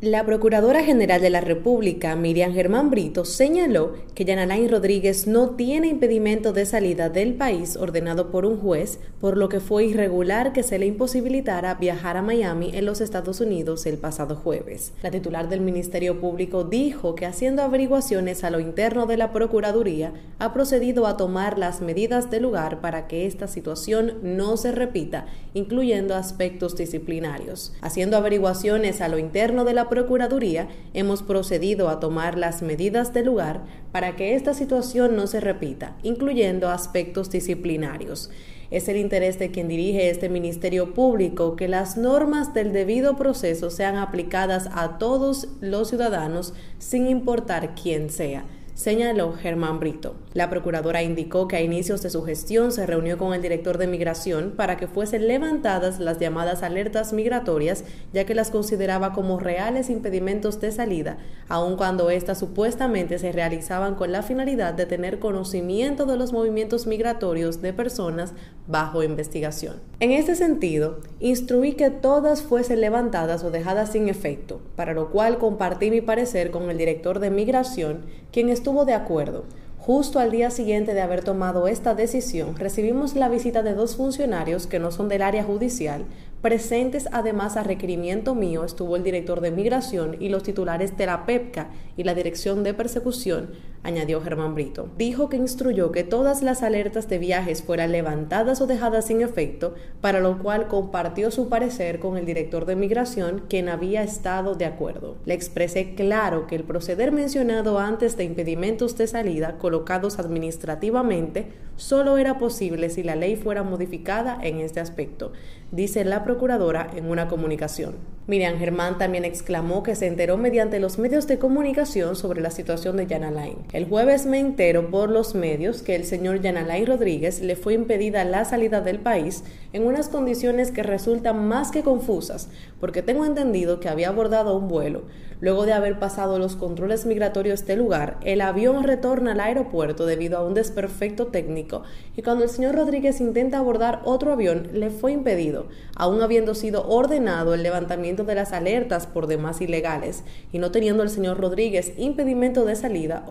La Procuradora General de la República, Miriam Germán Brito, señaló que Yanalain Rodríguez no tiene impedimento de salida del país ordenado por un juez, por lo que fue irregular que se le imposibilitara viajar a Miami en los Estados Unidos el pasado jueves. La titular del Ministerio Público dijo que haciendo averiguaciones a lo interno de la Procuraduría, ha procedido a tomar las medidas de lugar para que esta situación no se repita, incluyendo aspectos disciplinarios. Haciendo averiguaciones a lo interno de la Procuraduría hemos procedido a tomar las medidas de lugar para que esta situación no se repita, incluyendo aspectos disciplinarios. Es el interés de quien dirige este Ministerio Público que las normas del debido proceso sean aplicadas a todos los ciudadanos sin importar quién sea señaló Germán Brito. La procuradora indicó que a inicios de su gestión se reunió con el director de migración para que fuesen levantadas las llamadas alertas migratorias, ya que las consideraba como reales impedimentos de salida, aun cuando éstas supuestamente se realizaban con la finalidad de tener conocimiento de los movimientos migratorios de personas bajo investigación. En este sentido, instruí que todas fuesen levantadas o dejadas sin efecto, para lo cual compartí mi parecer con el director de migración, quien estuvo estuvo de acuerdo. Justo al día siguiente de haber tomado esta decisión, recibimos la visita de dos funcionarios que no son del área judicial, Presentes además a requerimiento mío estuvo el director de migración y los titulares de la PEPCA y la Dirección de Persecución, añadió Germán Brito. Dijo que instruyó que todas las alertas de viajes fueran levantadas o dejadas sin efecto, para lo cual compartió su parecer con el director de migración, quien había estado de acuerdo. Le expresé claro que el proceder mencionado antes de impedimentos de salida colocados administrativamente solo era posible si la ley fuera modificada en este aspecto, dice la procuradora en una comunicación. Miriam Germán también exclamó que se enteró mediante los medios de comunicación sobre la situación de Jan Alain. El jueves me entero por los medios que el señor Jan Alain Rodríguez le fue impedida la salida del país en unas condiciones que resultan más que confusas, porque tengo entendido que había abordado un vuelo. Luego de haber pasado los controles migratorios de lugar, el avión retorna al aeropuerto debido a un desperfecto técnico y cuando el señor Rodríguez intenta abordar otro avión le fue impedido, aún habiendo sido ordenado el levantamiento de las alertas por demás ilegales y no teniendo el señor Rodríguez impedimento de salida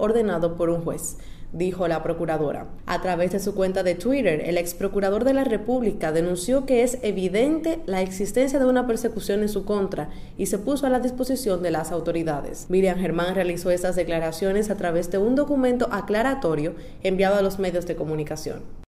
por un juez dijo la procuradora. A través de su cuenta de Twitter, el ex procurador de la República denunció que es evidente la existencia de una persecución en su contra y se puso a la disposición de las autoridades. Miriam Germán realizó estas declaraciones a través de un documento aclaratorio enviado a los medios de comunicación.